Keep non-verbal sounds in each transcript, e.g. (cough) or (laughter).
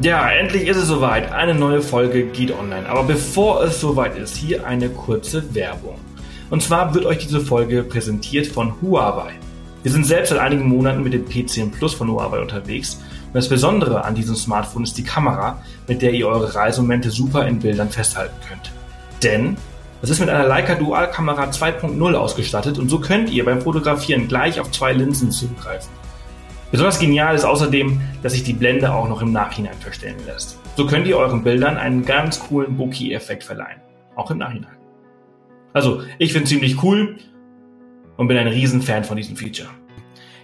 Ja, endlich ist es soweit. Eine neue Folge geht online. Aber bevor es soweit ist, hier eine kurze Werbung. Und zwar wird euch diese Folge präsentiert von Huawei. Wir sind selbst seit einigen Monaten mit dem P10 Plus von Huawei unterwegs. Und das Besondere an diesem Smartphone ist die Kamera, mit der ihr eure Reisemomente super in Bildern festhalten könnt. Denn es ist mit einer Leica Dual Kamera 2.0 ausgestattet und so könnt ihr beim Fotografieren gleich auf zwei Linsen zugreifen. Besonders genial ist außerdem, dass sich die Blende auch noch im Nachhinein verstellen lässt. So könnt ihr euren Bildern einen ganz coolen Bokeh-Effekt verleihen. Auch im Nachhinein. Also, ich finde ziemlich cool und bin ein Riesenfan von diesem Feature.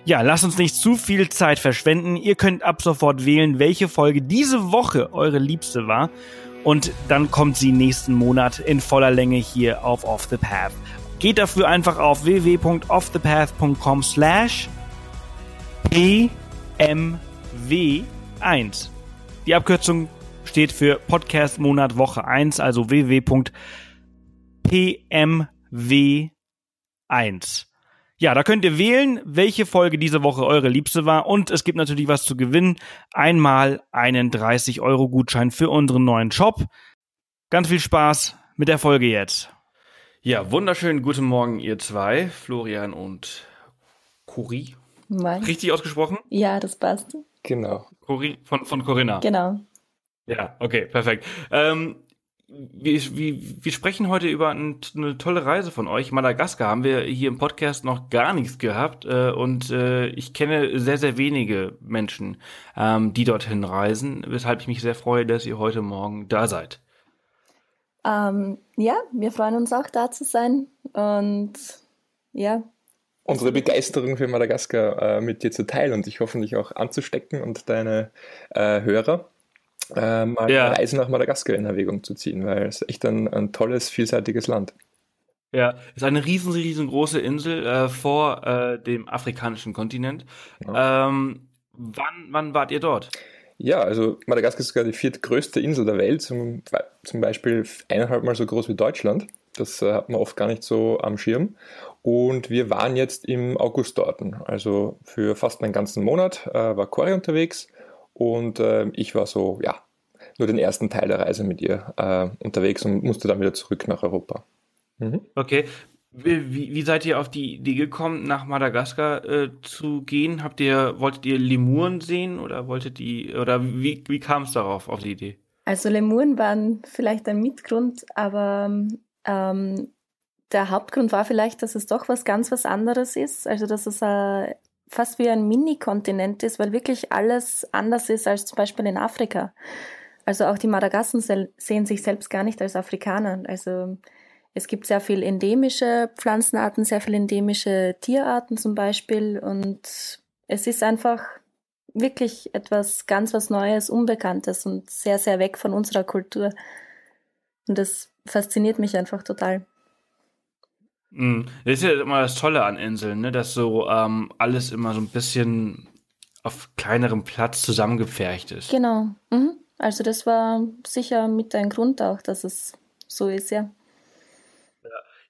Ja, lasst uns nicht zu viel Zeit verschwenden. Ihr könnt ab sofort wählen, welche Folge diese Woche eure liebste war. Und dann kommt sie nächsten Monat in voller Länge hier auf Off the Path. Geht dafür einfach auf www.offthepath.com slash PMW1. Die Abkürzung steht für Podcast Monat Woche 1, also www.pmw1. Ja, da könnt ihr wählen, welche Folge diese Woche eure liebste war und es gibt natürlich was zu gewinnen. Einmal einen 30 Euro Gutschein für unseren neuen Shop. Ganz viel Spaß mit der Folge jetzt. Ja, wunderschönen guten Morgen ihr zwei, Florian und Cori. Moin. Richtig ausgesprochen? Ja, das passt. Genau. Cori von, von Corinna. Genau. Ja, okay, perfekt. Ähm, wir, wir, wir sprechen heute über ein, eine tolle Reise von euch. Madagaskar haben wir hier im Podcast noch gar nichts gehabt äh, und äh, ich kenne sehr, sehr wenige Menschen, ähm, die dorthin reisen, weshalb ich mich sehr freue, dass ihr heute Morgen da seid. Ähm, ja, wir freuen uns auch da zu sein und ja, unsere Begeisterung für Madagaskar äh, mit dir zu teilen und dich hoffentlich auch anzustecken und deine äh, Hörer äh, mal ja. eine Reise nach Madagaskar in Erwägung zu ziehen, weil es echt ein, ein tolles, vielseitiges Land. Ja, ist eine riesen, riesengroße Insel äh, vor äh, dem afrikanischen Kontinent. Ja. Ähm, wann, wann wart ihr dort? Ja, also Madagaskar ist sogar die viertgrößte Insel der Welt, zum, zum Beispiel eineinhalb Mal so groß wie Deutschland. Das äh, hat man oft gar nicht so am Schirm. Und wir waren jetzt im August dort. Also für fast einen ganzen Monat äh, war Cory unterwegs und äh, ich war so, ja, nur den ersten Teil der Reise mit ihr äh, unterwegs und musste dann wieder zurück nach Europa. Mhm. Okay. Wie, wie, seid ihr auf die Idee gekommen, nach Madagaskar äh, zu gehen? Habt ihr, wolltet ihr Lemuren sehen oder wolltet ihr, oder wie, wie kam es darauf, auf die Idee? Also Lemuren waren vielleicht ein Mitgrund, aber ähm, der Hauptgrund war vielleicht, dass es doch was ganz was anderes ist. Also dass es äh, fast wie ein Mini-Kontinent ist, weil wirklich alles anders ist als zum Beispiel in Afrika. Also auch die Madagassen sehen sich selbst gar nicht als Afrikaner. Also es gibt sehr viel endemische Pflanzenarten, sehr viel endemische Tierarten zum Beispiel. Und es ist einfach wirklich etwas ganz was Neues, Unbekanntes und sehr, sehr weg von unserer Kultur. Und das fasziniert mich einfach total. Mhm. Das ist ja immer das Tolle an Inseln, ne? dass so ähm, alles immer so ein bisschen auf kleinerem Platz zusammengepfercht ist. Genau. Mhm. Also das war sicher mit ein Grund auch, dass es so ist, ja.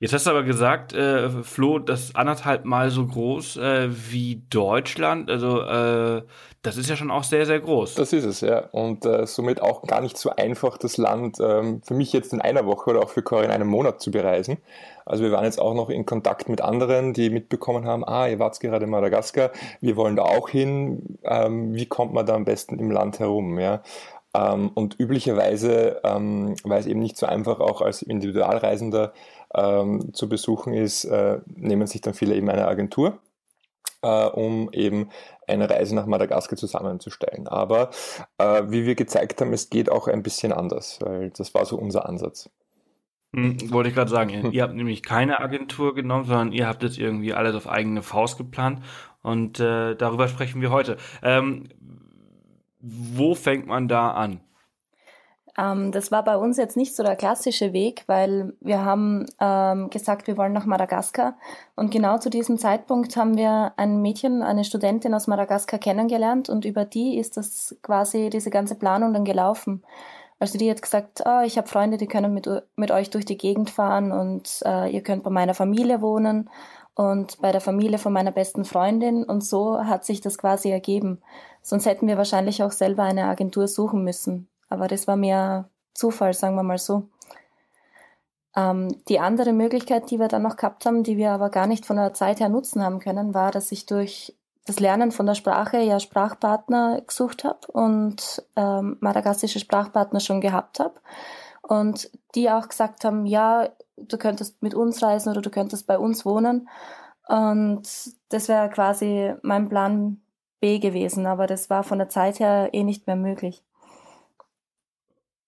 Jetzt hast du aber gesagt, äh, Flo, das ist anderthalb Mal so groß äh, wie Deutschland. Also äh, das ist ja schon auch sehr, sehr groß. Das ist es, ja. Und äh, somit auch gar nicht so einfach, das Land ähm, für mich jetzt in einer Woche oder auch für Cory in einem Monat zu bereisen. Also wir waren jetzt auch noch in Kontakt mit anderen, die mitbekommen haben, ah, ihr wart gerade in Madagaskar, wir wollen da auch hin. Ähm, wie kommt man da am besten im Land herum? Ja? Ähm, und üblicherweise, ähm, weil es eben nicht so einfach auch als Individualreisender ähm, zu besuchen ist, äh, nehmen sich dann viele eben eine Agentur, äh, um eben eine Reise nach Madagaskar zusammenzustellen. Aber äh, wie wir gezeigt haben, es geht auch ein bisschen anders, weil das war so unser Ansatz. Hm, wollte ich gerade sagen, (laughs) ihr habt nämlich keine Agentur genommen, sondern ihr habt es irgendwie alles auf eigene Faust geplant und äh, darüber sprechen wir heute. Ähm, wo fängt man da an? Ähm, das war bei uns jetzt nicht so der klassische Weg, weil wir haben ähm, gesagt, wir wollen nach Madagaskar. Und genau zu diesem Zeitpunkt haben wir ein Mädchen, eine Studentin aus Madagaskar kennengelernt und über die ist das quasi diese ganze Planung dann gelaufen. Also die hat gesagt, oh, ich habe Freunde, die können mit, mit euch durch die Gegend fahren und äh, ihr könnt bei meiner Familie wohnen. und bei der Familie von meiner besten Freundin und so hat sich das quasi ergeben. Sonst hätten wir wahrscheinlich auch selber eine Agentur suchen müssen. Aber das war mehr Zufall, sagen wir mal so. Ähm, die andere Möglichkeit, die wir dann noch gehabt haben, die wir aber gar nicht von der Zeit her nutzen haben können, war, dass ich durch das Lernen von der Sprache ja Sprachpartner gesucht habe und ähm, madagassische Sprachpartner schon gehabt habe. Und die auch gesagt haben, ja, du könntest mit uns reisen oder du könntest bei uns wohnen. Und das wäre quasi mein Plan B gewesen, aber das war von der Zeit her eh nicht mehr möglich.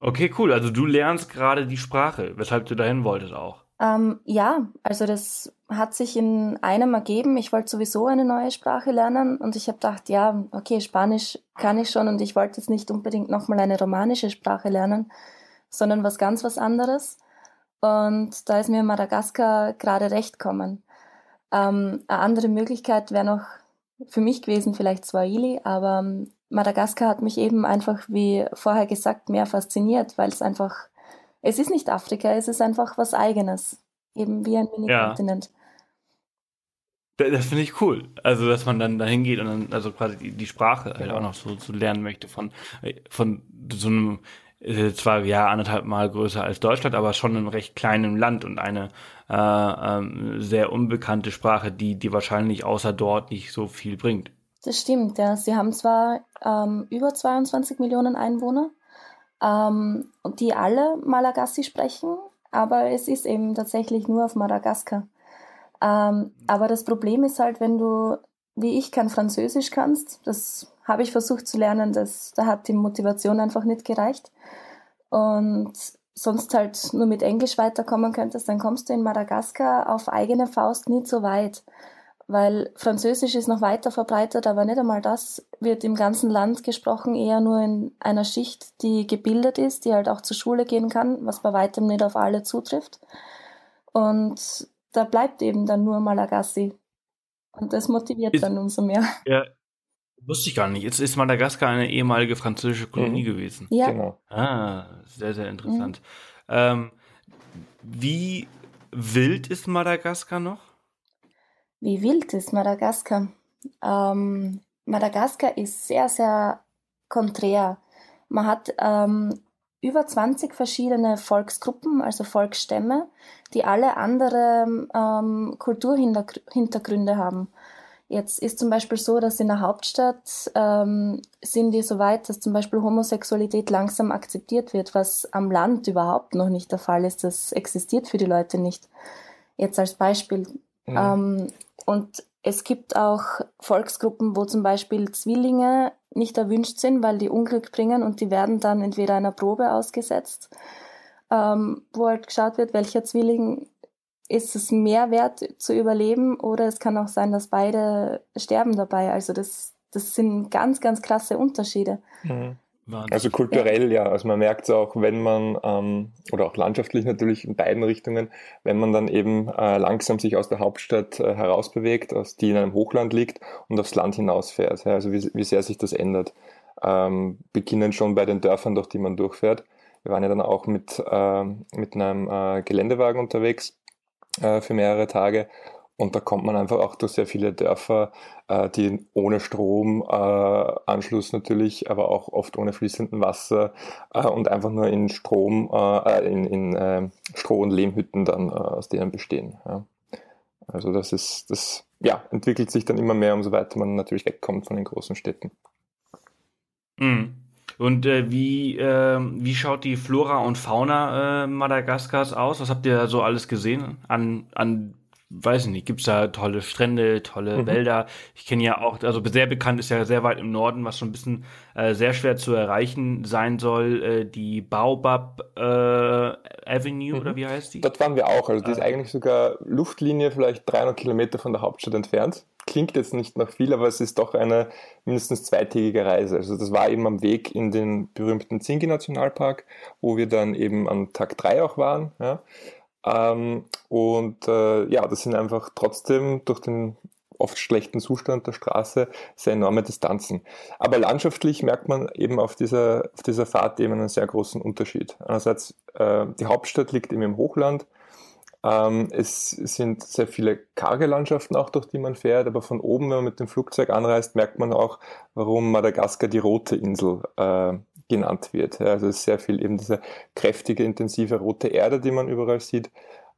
Okay, cool. Also du lernst gerade die Sprache, weshalb du dahin wolltest auch. Ähm, ja, also das hat sich in einem ergeben. Ich wollte sowieso eine neue Sprache lernen und ich habe gedacht, ja, okay, Spanisch kann ich schon und ich wollte jetzt nicht unbedingt nochmal eine romanische Sprache lernen, sondern was ganz was anderes. Und da ist mir Madagaskar gerade recht gekommen. Ähm, eine andere Möglichkeit wäre noch für mich gewesen, vielleicht Swahili, aber ähm, Madagaskar hat mich eben einfach, wie vorher gesagt, mehr fasziniert, weil es einfach, es ist nicht Afrika, es ist einfach was Eigenes. Eben wie ein Mini-Kontinent. Ja. Das finde ich cool. Also, dass man dann dahin geht und dann, also quasi die, die Sprache halt genau. auch noch so, so lernen möchte von, von so einem, zwar ja anderthalb Mal größer als Deutschland, aber schon einem recht kleinen Land und eine äh, ähm, sehr unbekannte Sprache, die, die wahrscheinlich außer dort nicht so viel bringt. Das stimmt, ja. Sie haben zwar ähm, über 22 Millionen Einwohner, ähm, die alle Malagasy sprechen, aber es ist eben tatsächlich nur auf Madagaskar. Ähm, aber das Problem ist halt, wenn du, wie ich, kein Französisch kannst, das habe ich versucht zu lernen, das, da hat die Motivation einfach nicht gereicht. Und sonst halt nur mit Englisch weiterkommen könntest, dann kommst du in Madagaskar auf eigene Faust nicht so weit weil Französisch ist noch weiter verbreitet, aber nicht einmal das wird im ganzen Land gesprochen, eher nur in einer Schicht, die gebildet ist, die halt auch zur Schule gehen kann, was bei weitem nicht auf alle zutrifft. Und da bleibt eben dann nur Malagasy. Und das motiviert ist, dann umso mehr. Ja, wusste ich gar nicht. Jetzt ist Madagaskar eine ehemalige französische Kolonie mhm. gewesen. Ja. Genau. Ah, sehr, sehr interessant. Mhm. Ähm, wie wild ist Madagaskar noch? Wie wild ist Madagaskar? Ähm, Madagaskar ist sehr, sehr konträr. Man hat ähm, über 20 verschiedene Volksgruppen, also Volksstämme, die alle andere ähm, Kulturhintergründe haben. Jetzt ist zum Beispiel so, dass in der Hauptstadt ähm, sind die so weit, dass zum Beispiel Homosexualität langsam akzeptiert wird, was am Land überhaupt noch nicht der Fall ist. Das existiert für die Leute nicht. Jetzt als Beispiel. Mhm. Ähm, und es gibt auch Volksgruppen, wo zum Beispiel Zwillinge nicht erwünscht sind, weil die Unglück bringen und die werden dann entweder einer Probe ausgesetzt, ähm, wo halt geschaut wird, welcher Zwilling ist es mehr wert zu überleben oder es kann auch sein, dass beide sterben dabei. Also das, das sind ganz, ganz krasse Unterschiede. Mhm. Also kulturell ja. Also man merkt es auch, wenn man, ähm, oder auch landschaftlich natürlich in beiden Richtungen, wenn man dann eben äh, langsam sich aus der Hauptstadt äh, herausbewegt, aus die in einem Hochland liegt und aufs Land hinausfährt. Ja, also wie, wie sehr sich das ändert. Ähm, beginnen schon bei den Dörfern, durch die man durchfährt. Wir waren ja dann auch mit, äh, mit einem äh, Geländewagen unterwegs äh, für mehrere Tage und da kommt man einfach auch durch sehr viele Dörfer, äh, die ohne Stromanschluss äh, natürlich, aber auch oft ohne fließenden Wasser äh, und einfach nur in Strom, äh, äh in, in äh, Stroh- und Lehmhütten dann äh, aus denen bestehen. Ja. Also das ist, das ja, entwickelt sich dann immer mehr, umso weiter man natürlich wegkommt von den großen Städten. Mhm. Und äh, wie, äh, wie schaut die Flora und Fauna äh, Madagaskars aus? Was habt ihr so alles gesehen an, an weiß ich nicht, gibt's da tolle Strände, tolle mhm. Wälder. Ich kenne ja auch, also sehr bekannt ist ja sehr weit im Norden, was schon ein bisschen äh, sehr schwer zu erreichen sein soll, äh, die Baobab äh, Avenue mhm. oder wie heißt die? Dort waren wir auch, also die ist eigentlich sogar Luftlinie vielleicht 300 Kilometer von der Hauptstadt entfernt. Klingt jetzt nicht nach viel, aber es ist doch eine mindestens zweitägige Reise. Also das war eben am Weg in den berühmten Zingi Nationalpark, wo wir dann eben am Tag drei auch waren. Ja. Ähm, und äh, ja, das sind einfach trotzdem durch den oft schlechten Zustand der Straße sehr enorme Distanzen. Aber landschaftlich merkt man eben auf dieser, auf dieser Fahrt eben einen sehr großen Unterschied. Einerseits, äh, die Hauptstadt liegt eben im Hochland, Ähm, es sind sehr viele karge Landschaften auch, durch die man fährt, aber von oben, wenn man mit dem Flugzeug anreist, merkt man auch, warum Madagaskar die rote Insel äh, genannt wird. Also es ist sehr viel eben diese kräftige, intensive rote Erde, die man überall sieht.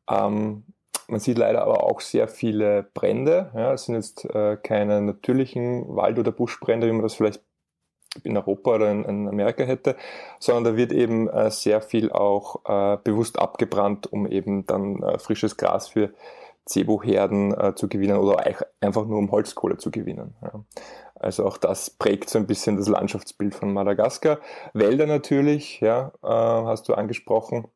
Ähm, man sieht leider aber auch sehr viele Brände. Ja, es sind jetzt äh, keine natürlichen Wald- oder Buschbrände, wie man das vielleicht in Europa oder in, in Amerika hätte, sondern da wird eben äh, sehr viel auch äh, bewusst abgebrannt, um eben dann äh, frisches Gras für Zeboherden äh, zu gewinnen oder einfach nur um Holzkohle zu gewinnen. Ja. Also auch das prägt so ein bisschen das Landschaftsbild von Madagaskar. Wälder natürlich, ja, äh, hast du angesprochen,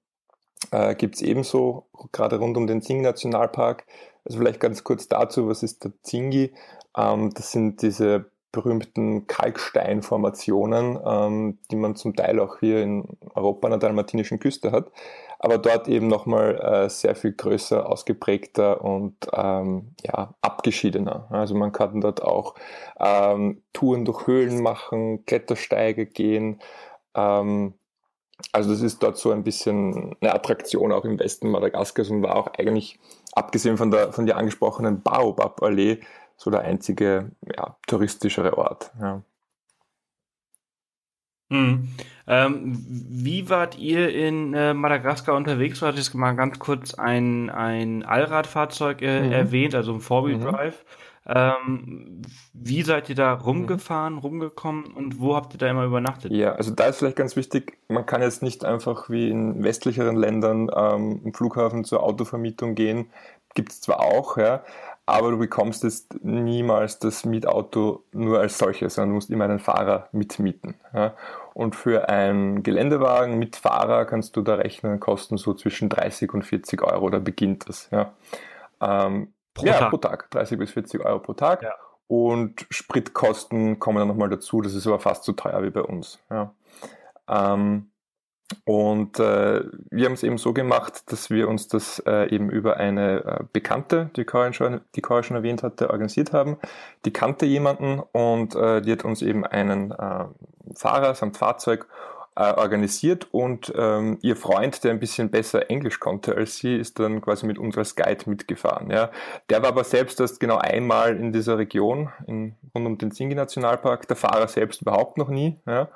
äh, gibt es ebenso, gerade rund um den Zingi Nationalpark. Also vielleicht ganz kurz dazu, was ist der Zingi? Ähm, das sind diese berühmten Kalksteinformationen, ähm, die man zum Teil auch hier in Europa an der dalmatinischen Küste hat, aber dort eben nochmal äh, sehr viel größer, ausgeprägter und ähm, ja, abgeschiedener. Also man kann dort auch ähm, Touren durch Höhlen machen, Klettersteige gehen. Ähm, also das ist dort so ein bisschen eine Attraktion auch im Westen Madagaskars und war auch eigentlich, abgesehen von der, von der angesprochenen Baobab-Allee, so der einzige ja, touristischere Ort. Ja. Hm. Ähm, wie wart ihr in äh, Madagaskar unterwegs? Du hattest mal ganz kurz ein, ein Allradfahrzeug äh, mhm. erwähnt, also ein Four-Wheel-Drive. Mhm. Ähm, wie seid ihr da rumgefahren, mhm. rumgekommen und wo habt ihr da immer übernachtet? Ja, also da ist vielleicht ganz wichtig, man kann jetzt nicht einfach wie in westlicheren Ländern ähm, im Flughafen zur Autovermietung gehen. Gibt es zwar auch, ja, aber du bekommst jetzt niemals das Mietauto nur als solches, sondern du musst immer einen Fahrer mitmieten. Ja. Und für einen Geländewagen mit Fahrer kannst du da rechnen, kosten so zwischen 30 und 40 Euro, da beginnt das. Ja, ähm, pro, ja Tag. pro Tag, 30 bis 40 Euro pro Tag. Ja. Und Spritkosten kommen dann nochmal dazu, das ist aber fast so teuer wie bei uns. Ja. Ähm, und äh, wir haben es eben so gemacht, dass wir uns das äh, eben über eine äh, Bekannte, die Corin schon, die Corin schon erwähnt hatte, organisiert haben. Die kannte jemanden und äh, die hat uns eben einen äh, Fahrer samt Fahrzeug organisiert und ähm, ihr Freund, der ein bisschen besser Englisch konnte als sie, ist dann quasi mit uns als Guide mitgefahren. Ja. Der war aber selbst erst genau einmal in dieser Region, in, rund um den Zingi Nationalpark, der Fahrer selbst überhaupt noch nie. Ja.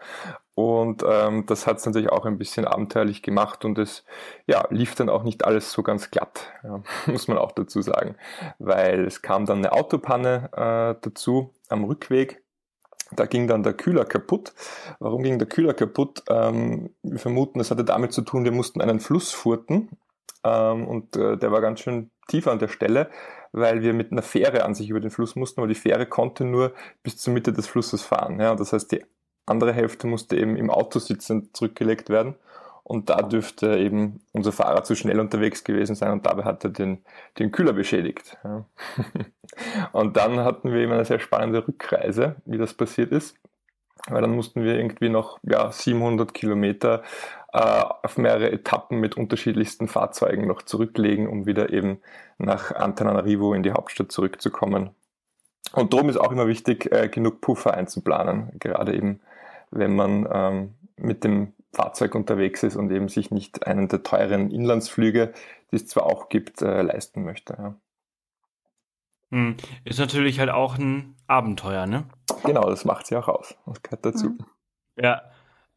Und ähm, das hat es natürlich auch ein bisschen abenteuerlich gemacht und es ja, lief dann auch nicht alles so ganz glatt, ja, (laughs) muss man auch dazu sagen. Weil es kam dann eine Autopanne äh, dazu am Rückweg da ging dann der Kühler kaputt. Warum ging der Kühler kaputt? Ähm, wir vermuten, das hatte damit zu tun, wir mussten einen Fluss furten ähm, und äh, der war ganz schön tief an der Stelle, weil wir mit einer Fähre an sich über den Fluss mussten, aber die Fähre konnte nur bis zur Mitte des Flusses fahren. Ja? Das heißt, die andere Hälfte musste eben im Auto sitzend zurückgelegt werden. Und da dürfte eben unser Fahrer zu schnell unterwegs gewesen sein und dabei hat er den, den Kühler beschädigt. Ja. (laughs) und dann hatten wir eben eine sehr spannende Rückreise, wie das passiert ist. Weil dann mussten wir irgendwie noch ja, 700 Kilometer äh, auf mehrere Etappen mit unterschiedlichsten Fahrzeugen noch zurücklegen, um wieder eben nach Antananarivo in die Hauptstadt zurückzukommen. Und darum ist auch immer wichtig, äh, genug Puffer einzuplanen, gerade eben wenn man ähm, mit dem Fahrzeug unterwegs ist und eben sich nicht einen der teuren Inlandsflüge, die es zwar auch gibt, äh, leisten möchte. Ja. Hm. Ist natürlich halt auch ein Abenteuer, ne? Genau, das macht sie auch aus. Das gehört dazu. Mhm. Ja.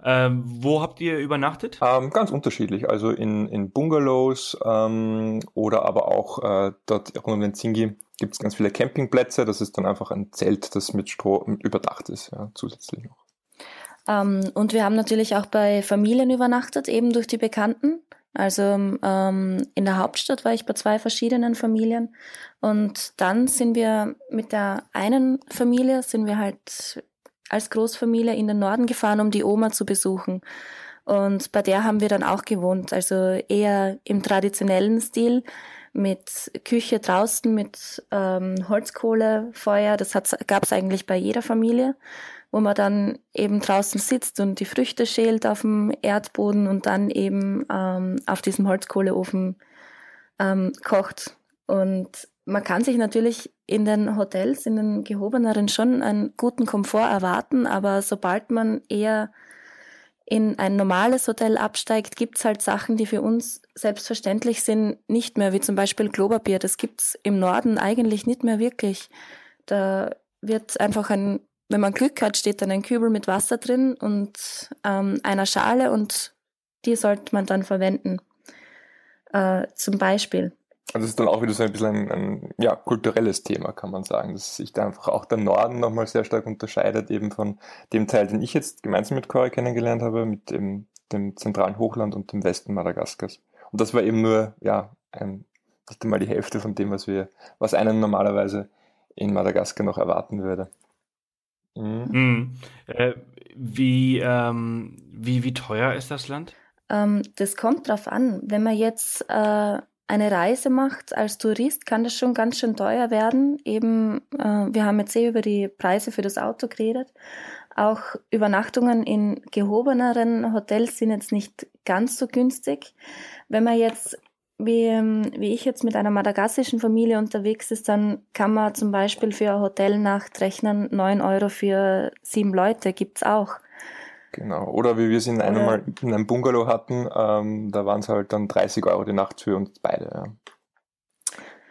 Ähm, wo habt ihr übernachtet? Ähm, ganz unterschiedlich. Also in, in Bungalows ähm, oder aber auch äh, dort rund um den Zingi gibt es ganz viele Campingplätze. Das ist dann einfach ein Zelt, das mit Stroh überdacht ist, ja, zusätzlich noch. Ähm, und wir haben natürlich auch bei Familien übernachtet, eben durch die Bekannten. Also ähm, in der Hauptstadt war ich bei zwei verschiedenen Familien. Und dann sind wir mit der einen Familie, sind wir halt als Großfamilie in den Norden gefahren, um die Oma zu besuchen. Und bei der haben wir dann auch gewohnt, also eher im traditionellen Stil mit Küche draußen, mit ähm, Holzkohlefeuer. Das gab es eigentlich bei jeder Familie wo man dann eben draußen sitzt und die Früchte schält auf dem Erdboden und dann eben ähm, auf diesem Holzkohleofen ähm, kocht. Und man kann sich natürlich in den Hotels, in den gehobeneren schon einen guten Komfort erwarten, aber sobald man eher in ein normales Hotel absteigt, gibt's halt Sachen, die für uns selbstverständlich sind, nicht mehr, wie zum Beispiel Klopapier. Das gibt's im Norden eigentlich nicht mehr wirklich. Da wird einfach ein, wenn man Glück hat, steht dann ein Kübel mit Wasser drin und ähm, einer Schale und die sollte man dann verwenden. Äh, zum Beispiel. Also das ist dann auch wieder so ein bisschen ein, ein ja, kulturelles Thema, kann man sagen, dass sich da einfach auch der Norden nochmal sehr stark unterscheidet, eben von dem Teil, den ich jetzt gemeinsam mit Corey kennengelernt habe, mit dem, dem zentralen Hochland und dem Westen Madagaskars. Und das war eben nur, ja, ein, nicht einmal die Hälfte von dem, was wir, was einen normalerweise in Madagaskar noch erwarten würde. Mhm. Mhm. Äh, wie, ähm, wie, wie teuer ist das Land? Ähm, das kommt drauf an. Wenn man jetzt äh, eine Reise macht als Tourist, kann das schon ganz schön teuer werden. Eben, äh, wir haben jetzt eh über die Preise für das Auto geredet. Auch Übernachtungen in gehobeneren Hotels sind jetzt nicht ganz so günstig. Wenn man jetzt, wie, ähm, wie ich jetzt mit einer madagassischen Familie unterwegs ist, dann kann man zum Beispiel für eine Hotelnacht rechnen, neun Euro für sieben Leute gibt's auch. Genau. Oder wie wir es in einem Mal in einem Bungalow hatten, ähm, da waren es halt dann 30 Euro die Nacht für uns beide. Ja.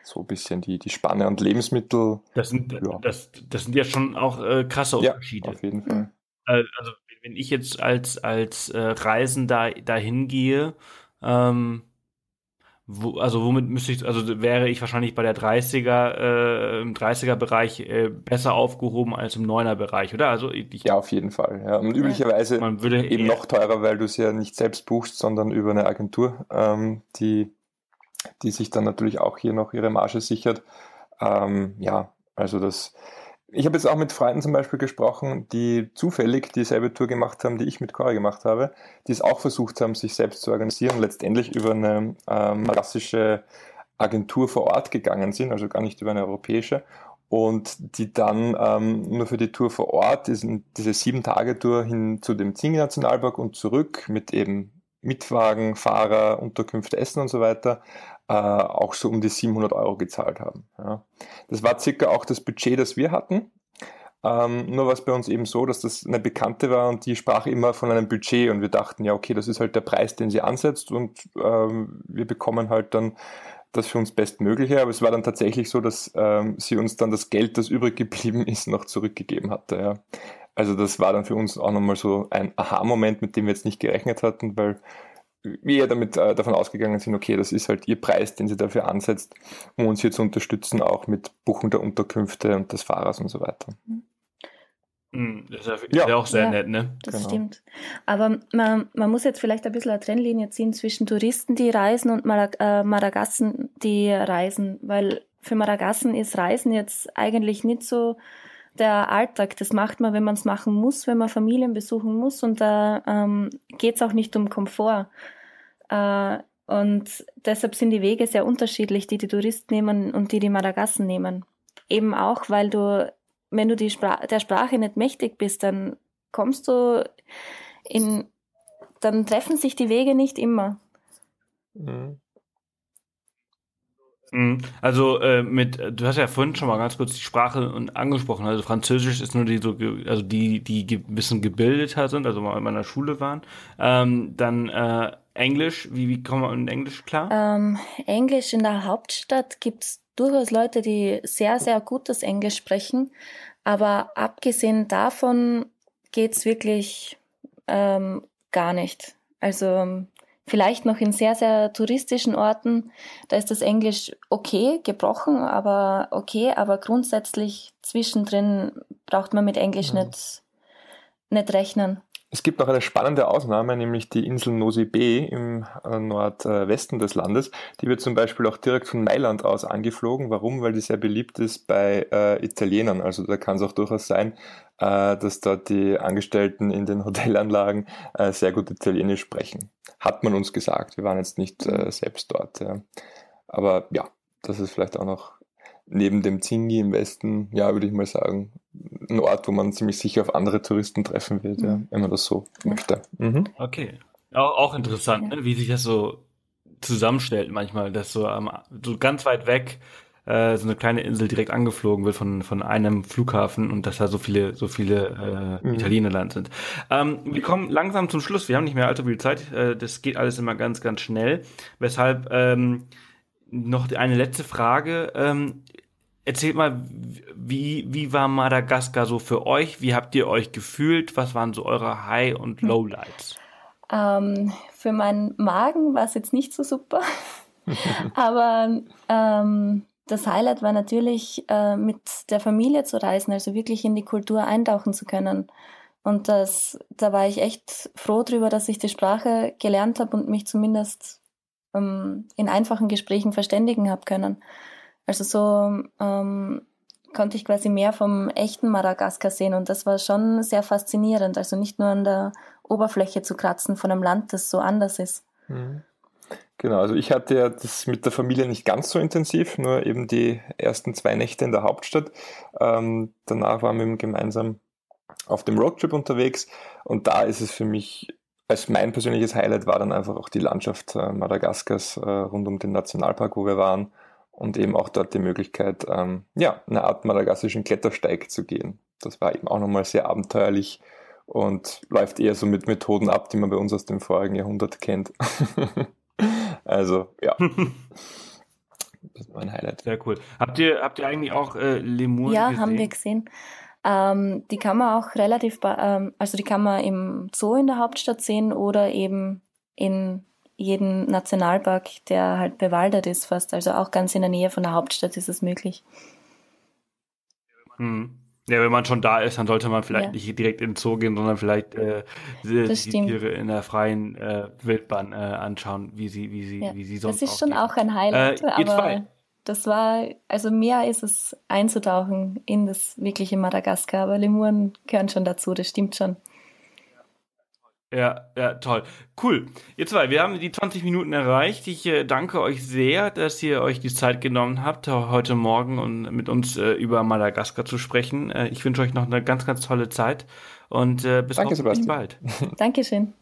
So ein bisschen die, die Spanne und Lebensmittel. Das sind, ja. das, das sind ja schon auch äh, krasse Unterschiede. Ja, auf jeden Fall. Äh, also wenn ich jetzt als, als äh, Reisender dahin gehe, ähm, wo, also womit müsste ich, also wäre ich wahrscheinlich bei der 30er, äh, im 30er-Bereich äh, besser aufgehoben als im 9er-Bereich, oder? Also ich, ja, auf jeden Fall. Ja. Und üblicherweise man würde eben noch teurer, weil du es ja nicht selbst buchst, sondern über eine Agentur, ähm, die, die sich dann natürlich auch hier noch ihre Marge sichert. Ähm, ja, also das ich habe jetzt auch mit Freunden zum Beispiel gesprochen, die zufällig dieselbe Tour gemacht haben, die ich mit Cora gemacht habe, die es auch versucht haben, sich selbst zu organisieren, letztendlich über eine ähm, klassische Agentur vor Ort gegangen sind, also gar nicht über eine europäische, und die dann ähm, nur für die Tour vor Ort, diese Sieben-Tage-Tour hin zu dem Zingi-Nationalpark und zurück mit eben Mitwagen, Fahrer, Unterkünfte, Essen und so weiter, äh, auch so um die 700 Euro gezahlt haben. Ja. Das war circa auch das Budget, das wir hatten. Ähm, nur war es bei uns eben so, dass das eine Bekannte war und die sprach immer von einem Budget und wir dachten, ja, okay, das ist halt der Preis, den sie ansetzt und ähm, wir bekommen halt dann das für uns Bestmögliche. Aber es war dann tatsächlich so, dass ähm, sie uns dann das Geld, das übrig geblieben (laughs) ist, noch zurückgegeben hatte. Ja. Also das war dann für uns auch nochmal so ein Aha-Moment, mit dem wir jetzt nicht gerechnet hatten, weil wir ja damit äh, davon ausgegangen sind, okay, das ist halt ihr Preis, den sie dafür ansetzt, um uns hier zu unterstützen, auch mit Buchung der Unterkünfte und des Fahrers und so weiter. Mhm. Das ist ja, ja auch sehr ja, nett, ne? Das genau. stimmt. Aber man, man muss jetzt vielleicht ein bisschen eine Trennlinie ziehen zwischen Touristen, die reisen und Marag äh, Maragassen, die reisen, weil für Maragassen ist Reisen jetzt eigentlich nicht so der Alltag. Das macht man, wenn man es machen muss, wenn man Familien besuchen muss und da ähm, geht es auch nicht um Komfort. Äh, und deshalb sind die Wege sehr unterschiedlich, die die Touristen nehmen und die die Madagassen nehmen. Eben auch, weil du, wenn du Spra der Sprache nicht mächtig bist, dann kommst du in, dann treffen sich die Wege nicht immer. Mhm. Mhm. Also äh, mit, du hast ja vorhin schon mal ganz kurz die Sprache angesprochen. Also Französisch ist nur die so, also die, die ein bisschen gebildeter sind, also mal in meiner Schule waren. Ähm, dann äh, Englisch, wie, wie kommen wir in Englisch klar? Ähm, Englisch in der Hauptstadt gibt's durchaus Leute, die sehr, sehr gutes Englisch sprechen. Aber abgesehen davon geht's wirklich ähm, gar nicht. Also vielleicht noch in sehr, sehr touristischen Orten, da ist das Englisch okay, gebrochen, aber okay, aber grundsätzlich zwischendrin braucht man mit Englisch mhm. nicht, nicht rechnen. Es gibt noch eine spannende Ausnahme, nämlich die Insel Nosy Be im äh, Nordwesten des Landes. Die wird zum Beispiel auch direkt von Mailand aus angeflogen. Warum? Weil die sehr beliebt ist bei äh, Italienern. Also da kann es auch durchaus sein, äh, dass dort die Angestellten in den (laughs) Hotelanlagen äh, sehr gut Italienisch sprechen. Hat man uns gesagt. Wir waren jetzt nicht äh, selbst dort. Ja. Aber ja, das ist vielleicht auch noch neben dem Zingi im Westen, ja, würde ich mal sagen, ein Ort, wo man ziemlich sicher auf andere Touristen treffen wird, mhm. ja, wenn man das so ja. möchte. Mhm. Okay. Auch, auch interessant, ja. ne? wie sich das so zusammenstellt manchmal, dass so, ähm, so ganz weit weg äh, so eine kleine Insel direkt angeflogen wird von, von einem Flughafen und dass da so viele, so viele äh, mhm. Italiener land sind. Ähm, wir kommen langsam zum Schluss. Wir haben nicht mehr allzu viel Zeit. Äh, das geht alles immer ganz, ganz schnell. Weshalb ähm, noch eine letzte Frage. Ähm, erzählt mal, wie, wie war Madagaskar so für euch? Wie habt ihr euch gefühlt? Was waren so eure High- und hm. Lowlights? Ähm, für meinen Magen war es jetzt nicht so super. (laughs) Aber ähm, das Highlight war natürlich, äh, mit der Familie zu reisen, also wirklich in die Kultur eintauchen zu können. Und das, da war ich echt froh drüber, dass ich die Sprache gelernt habe und mich zumindest ähm, in einfachen Gesprächen verständigen habe können. Also so ähm, konnte ich quasi mehr vom echten Madagaskar sehen und das war schon sehr faszinierend. Also nicht nur an der Oberfläche zu kratzen von einem Land, das so anders ist. Mhm. Genau, also ich hatte ja das mit der Familie nicht ganz so intensiv, nur eben die ersten zwei Nächte in der Hauptstadt. Ähm, danach waren wir gemeinsam auf dem Roadtrip unterwegs und da ist es für mich, als mein persönliches Highlight war dann einfach auch die Landschaft äh, Madagaskars äh, rund um den Nationalpark, wo wir waren und eben auch dort die Möglichkeit, ähm, ja, eine Art madagassischen Klettersteig zu gehen. Das war eben auch nochmal sehr abenteuerlich und läuft eher so mit Methoden ab, die man bei uns aus dem vorigen Jahrhundert kennt. (laughs) also, ja. (laughs) Das war ein Highlight. Sehr cool. Habt ihr, habt ihr eigentlich auch äh, Lemur ja, gesehen? Ja, haben wir gesehen. Ähm, die kann man auch relativ, ähm, also die kann man im Zoo in der Hauptstadt sehen oder eben in jedem Nationalpark, der halt bewaldet ist fast. Also auch ganz in der Nähe von der Hauptstadt ist es möglich. Hm. Ja, wenn man schon da ist, dann sollte man vielleicht ja. nicht direkt in den Zoo gehen, sondern vielleicht äh, die, die Tiere in der freien äh, Wildbahn äh, anschauen, wie sie, wie sie, ja. wie sie sonst. Das ist schon auch ein Highlight, äh, aber das war, also mehr ist es einzutauchen in das wirkliche Madagaskar, aber Lemuren gehören schon dazu, das stimmt schon. Ja, ja, toll. Cool. Ihr zwei, wir haben die 20 Minuten erreicht. Ich äh, danke euch sehr, dass ihr euch die Zeit genommen habt, heute Morgen und mit uns äh, über Madagaskar zu sprechen. Äh, ich wünsche euch noch eine ganz, ganz tolle Zeit und äh, bis danke, hoffentlich bald. (laughs) Dankeschön.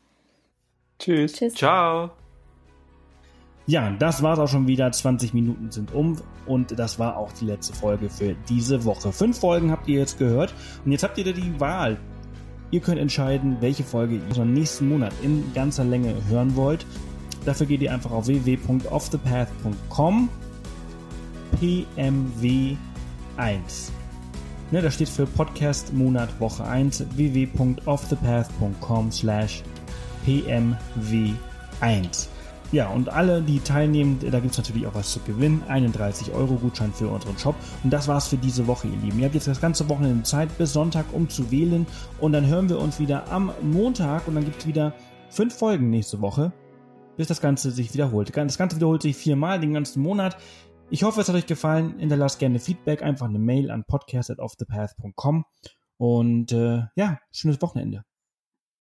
Tschüss. Tschüss. Ciao. Ja, das war's auch schon wieder. 20 Minuten sind um und das war auch die letzte Folge für diese Woche. Fünf Folgen habt ihr jetzt gehört und jetzt habt ihr die Wahl Ihr könnt entscheiden, welche Folge ihr im nächsten Monat in ganzer Länge hören wollt. Dafür geht ihr einfach auf www.offthepath.com PMW1. Ne, das steht für Podcast Monat Woche 1 www.offthepath.com slash PMW1. Ja, und alle, die teilnehmen, da gibt es natürlich auch was zu gewinnen. 31 Euro Gutschein für unseren Shop. Und das war's für diese Woche, ihr Lieben. Ihr habt jetzt das ganze Wochenende Zeit bis Sonntag, um zu wählen. Und dann hören wir uns wieder am Montag und dann gibt es wieder fünf Folgen nächste Woche, bis das Ganze sich wiederholt. Das Ganze wiederholt sich viermal den ganzen Monat. Ich hoffe, es hat euch gefallen. Hinterlasst gerne Feedback, einfach eine Mail an podcast.offthepath.com. Und äh, ja, schönes Wochenende.